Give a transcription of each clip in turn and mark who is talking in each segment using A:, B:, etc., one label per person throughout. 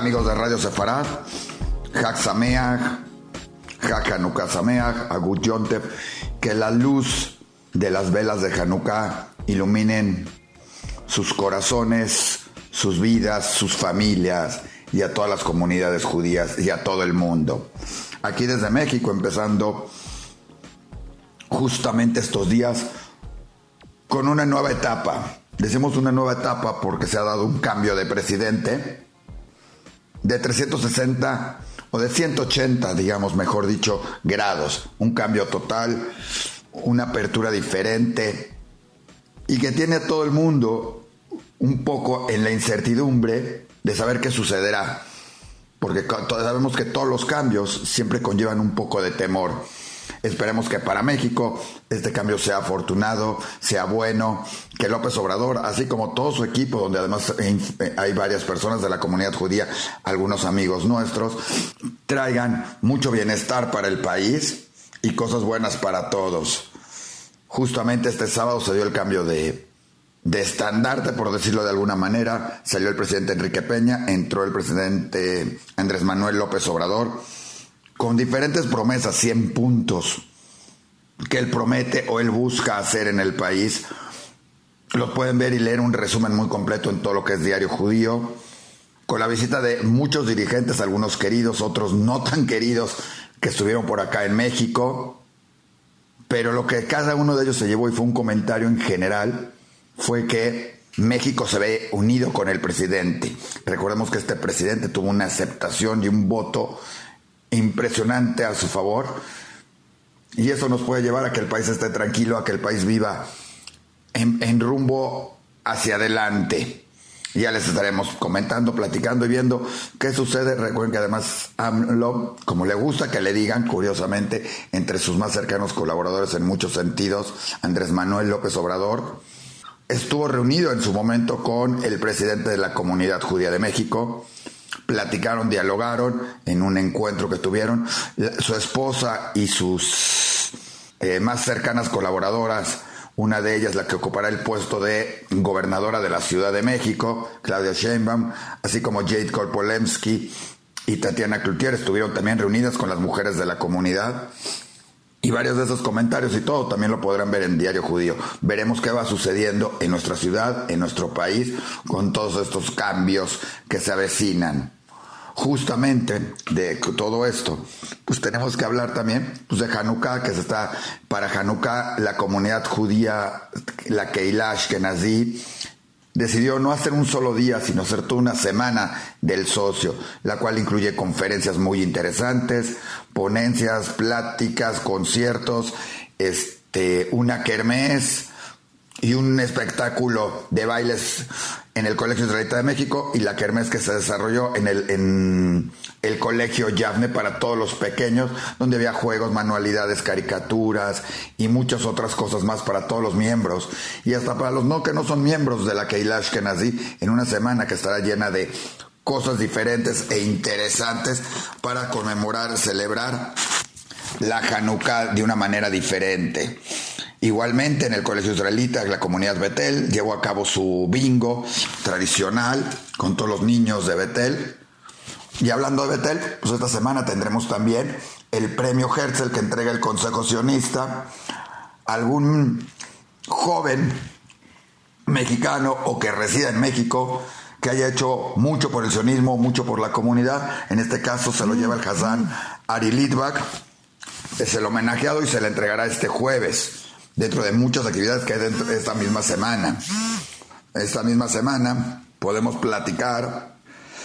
A: amigos de Radio Sefarad? Hak Sameach, Hak Hanukkah que la luz de las velas de Hanukkah iluminen sus corazones, sus vidas, sus familias y a todas las comunidades judías y a todo el mundo. Aquí desde México, empezando justamente estos días con una nueva etapa. Decimos una nueva etapa porque se ha dado un cambio de presidente de 360 o de 180, digamos, mejor dicho, grados. Un cambio total, una apertura diferente y que tiene a todo el mundo un poco en la incertidumbre de saber qué sucederá. Porque sabemos que todos los cambios siempre conllevan un poco de temor. Esperemos que para México este cambio sea afortunado, sea bueno, que López Obrador, así como todo su equipo, donde además hay varias personas de la comunidad judía, algunos amigos nuestros, traigan mucho bienestar para el país y cosas buenas para todos. Justamente este sábado se dio el cambio de, de estandarte, por decirlo de alguna manera. Salió el presidente Enrique Peña, entró el presidente Andrés Manuel López Obrador con diferentes promesas, 100 puntos que él promete o él busca hacer en el país. Lo pueden ver y leer un resumen muy completo en todo lo que es Diario Judío, con la visita de muchos dirigentes, algunos queridos, otros no tan queridos, que estuvieron por acá en México. Pero lo que cada uno de ellos se llevó y fue un comentario en general, fue que México se ve unido con el presidente. Recordemos que este presidente tuvo una aceptación y un voto impresionante a su favor. Y eso nos puede llevar a que el país esté tranquilo, a que el país viva en, rumbo hacia adelante. Ya les estaremos comentando, platicando y viendo qué sucede. Recuerden que además AMLO, como le gusta que le digan, curiosamente, entre sus más cercanos colaboradores en muchos sentidos, Andrés Manuel López Obrador, estuvo reunido en su momento con el presidente de la Comunidad Judía de México, platicaron, dialogaron en un encuentro que tuvieron. Su esposa y sus eh, más cercanas colaboradoras, una de ellas la que ocupará el puesto de gobernadora de la Ciudad de México, Claudia Sheinbaum, así como Jade Kolpolemsky y Tatiana Cloutier estuvieron también reunidas con las mujeres de la comunidad. Y varios de esos comentarios y todo también lo podrán ver en Diario Judío. Veremos qué va sucediendo en nuestra ciudad, en nuestro país, con todos estos cambios que se avecinan justamente de todo esto, pues tenemos que hablar también pues, de Hanukkah, que se está, para Hanukkah, la comunidad judía, la Keilash Kenazi, decidió no hacer un solo día, sino hacer toda una semana del socio, la cual incluye conferencias muy interesantes, ponencias, pláticas, conciertos, este, una kermés, y un espectáculo de bailes en el Colegio Israelita de México y la kermés que se desarrolló en el, en el Colegio Yavne para todos los pequeños, donde había juegos, manualidades, caricaturas y muchas otras cosas más para todos los miembros y hasta para los no que no son miembros de la Keilash Kenazi en una semana que estará llena de cosas diferentes e interesantes para conmemorar, celebrar la Hanukkah de una manera diferente. Igualmente en el Colegio Israelita, la comunidad Betel, llevó a cabo su bingo tradicional con todos los niños de Betel. Y hablando de Betel, pues esta semana tendremos también el premio Herzl que entrega el Consejo Sionista. Algún joven mexicano o que resida en México que haya hecho mucho por el sionismo, mucho por la comunidad. En este caso se lo lleva el Hazán Ari Litvak. Es el homenajeado y se le entregará este jueves dentro de muchas actividades que hay dentro de esta misma semana. Esta misma semana podemos platicar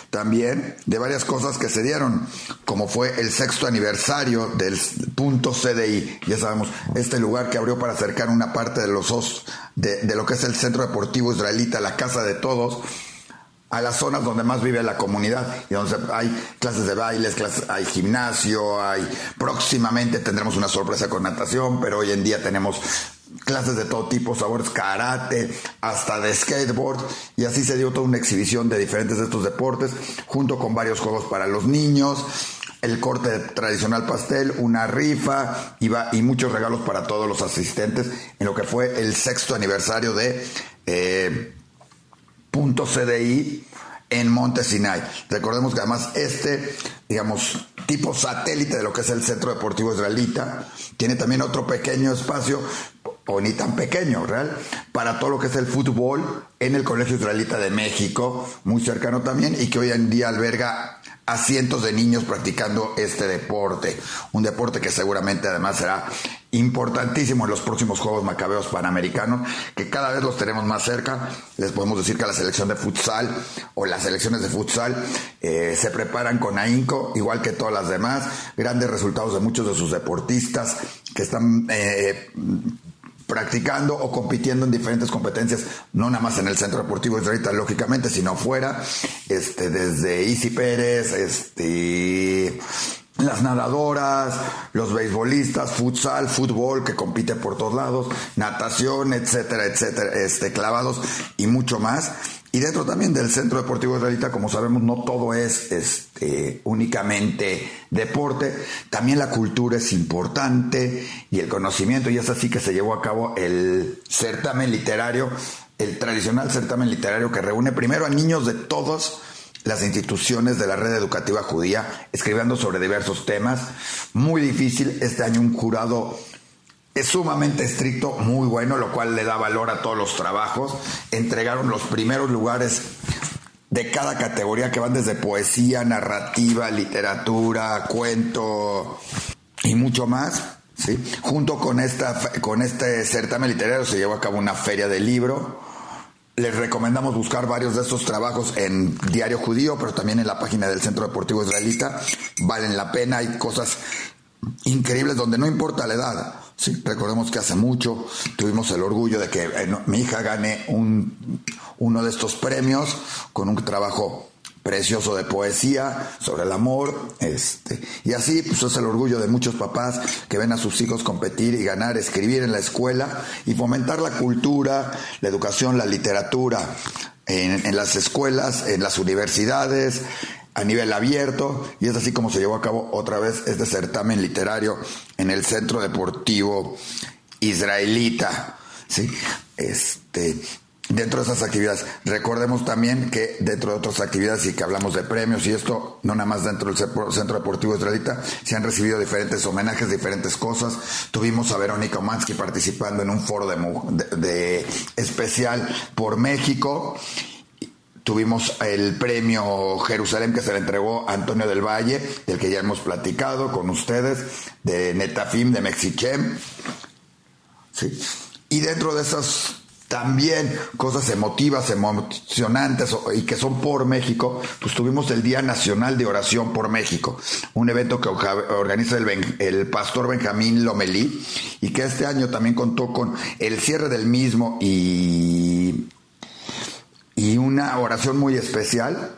A: también de varias cosas que se dieron, como fue el sexto aniversario del punto CDI. Ya sabemos, este lugar que abrió para acercar una parte de los de, de lo que es el Centro Deportivo Israelita, la Casa de Todos, a las zonas donde más vive la comunidad y donde hay clases de bailes, hay gimnasio, hay próximamente tendremos una sorpresa con natación, pero hoy en día tenemos clases de todo tipo, sabores, karate, hasta de skateboard, y así se dio toda una exhibición de diferentes de estos deportes, junto con varios juegos para los niños, el corte tradicional pastel, una rifa y, y muchos regalos para todos los asistentes en lo que fue el sexto aniversario de eh, CDI en Monte Sinai. Recordemos que además este, digamos, tipo satélite de lo que es el Centro Deportivo Israelita, tiene también otro pequeño espacio, o ni tan pequeño, real, para todo lo que es el fútbol en el Colegio Israelita de México, muy cercano también, y que hoy en día alberga a cientos de niños practicando este deporte. Un deporte que seguramente además será importantísimo en los próximos Juegos Macabeos Panamericanos, que cada vez los tenemos más cerca. Les podemos decir que la selección de futsal o las selecciones de futsal eh, se preparan con ahínco, igual que todas las demás. Grandes resultados de muchos de sus deportistas que están eh, practicando o compitiendo en diferentes competencias, no nada más en el Centro Deportivo Israelita, lógicamente, sino fuera, este, desde Isi Pérez, este, las nadadoras, los beisbolistas, futsal, fútbol que compite por todos lados, natación, etcétera, etcétera, este, clavados y mucho más. Y dentro también del Centro Deportivo Israelita, como sabemos, no todo es este, únicamente deporte, también la cultura es importante y el conocimiento, y es así que se llevó a cabo el certamen literario, el tradicional certamen literario que reúne primero a niños de todas las instituciones de la red educativa judía, escribiendo sobre diversos temas. Muy difícil, este año un jurado es sumamente estricto, muy bueno, lo cual le da valor a todos los trabajos. Entregaron los primeros lugares de cada categoría que van desde poesía, narrativa, literatura, cuento y mucho más. ¿sí? Junto con, esta, con este certamen literario se llevó a cabo una feria del libro. Les recomendamos buscar varios de estos trabajos en Diario Judío, pero también en la página del Centro Deportivo Israelita. Valen la pena, hay cosas increíbles donde no importa la edad Sí, recordemos que hace mucho tuvimos el orgullo de que eh, mi hija gane un, uno de estos premios con un trabajo precioso de poesía sobre el amor, este, y así pues es el orgullo de muchos papás que ven a sus hijos competir y ganar, escribir en la escuela y fomentar la cultura, la educación, la literatura en, en las escuelas, en las universidades, a nivel abierto y es así como se llevó a cabo otra vez este certamen literario en el Centro Deportivo Israelita. ¿sí? Este, dentro de esas actividades, recordemos también que dentro de otras actividades y que hablamos de premios y esto, no nada más dentro del Centro Deportivo Israelita, se han recibido diferentes homenajes, diferentes cosas. Tuvimos a Verónica Omansky participando en un foro de especial por México Tuvimos el premio Jerusalén que se le entregó a Antonio del Valle, del que ya hemos platicado con ustedes, de Netafim, de Mexichem. Sí. Y dentro de esas también cosas emotivas, emocionantes y que son por México, pues tuvimos el Día Nacional de Oración por México, un evento que organiza el, el, pastor Benjamín Lomelí y que este año también contó con el cierre del mismo y y una oración muy especial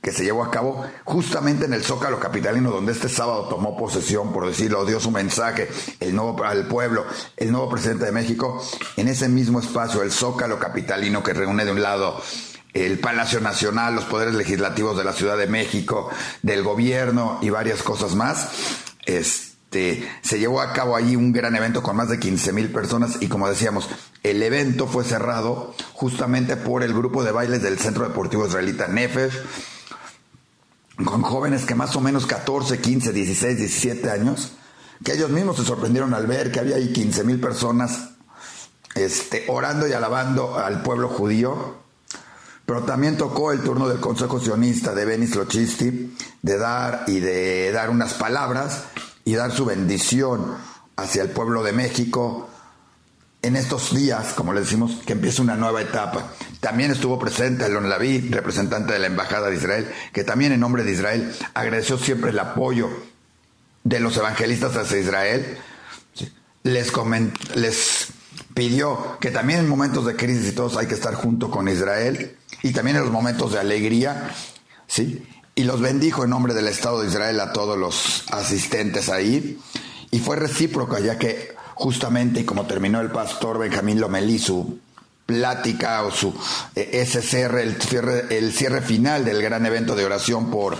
A: que se llevó a cabo justamente en el Zócalo Capitalino, donde este sábado tomó posesión, por decirlo, dio su mensaje el nuevo, al pueblo, el nuevo presidente de México, en ese mismo espacio, el Zócalo Capitalino, que reúne de un lado el Palacio Nacional, los poderes legislativos de la Ciudad de México, del gobierno y varias cosas más. Este, se llevó a cabo allí un gran evento con más de 15 mil personas y como decíamos, el evento fue cerrado justamente por el grupo de bailes del Centro Deportivo Israelita Nefesh, con jóvenes que más o menos 14, 15, 16, 17 años, que ellos mismos se sorprendieron al ver que había ahí 15 mil personas este, orando y alabando al pueblo judío. Pero también tocó el turno del Consejo Sionista de Benis Lochisti de dar y de dar unas palabras y dar su bendición hacia el pueblo de México, en estos días, como le decimos, que empieza una nueva etapa. También estuvo presente Elon Laví, representante de la Embajada de Israel, que también en nombre de Israel agradeció siempre el apoyo de los evangelistas hacia Israel. Les, les pidió que también en momentos de crisis y todos hay que estar junto con Israel y también en los momentos de alegría, ¿sí? Y los bendijo en nombre del Estado de Israel a todos los asistentes ahí. Y fue recíproco, ya que justamente y como terminó el pastor Benjamín Lomelí su plática o su eh, cierre, el cierre, el cierre final del gran evento de oración por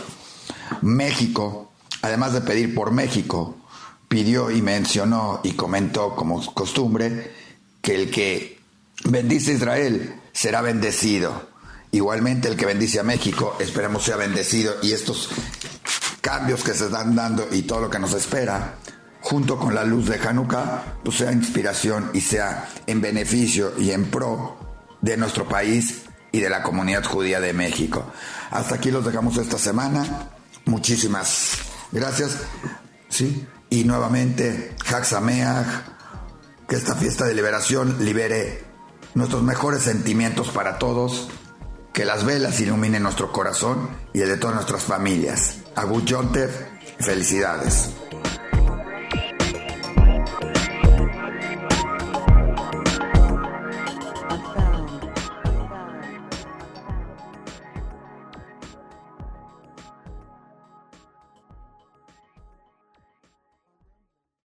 A: México, además de pedir por México, pidió y mencionó y comentó como costumbre que el que bendice a Israel será bendecido Igualmente el que bendice a México, esperemos sea bendecido y estos cambios que se están dando y todo lo que nos espera, junto con la luz de Hanukkah, pues sea inspiración y sea en beneficio y en pro de nuestro país y de la comunidad judía de México. Hasta aquí los dejamos esta semana. Muchísimas gracias. ¿Sí? Y nuevamente, Haxameach, que esta fiesta de liberación libere nuestros mejores sentimientos para todos, que las velas iluminen nuestro corazón y el de todas nuestras familias. Agut Yonter, felicidades.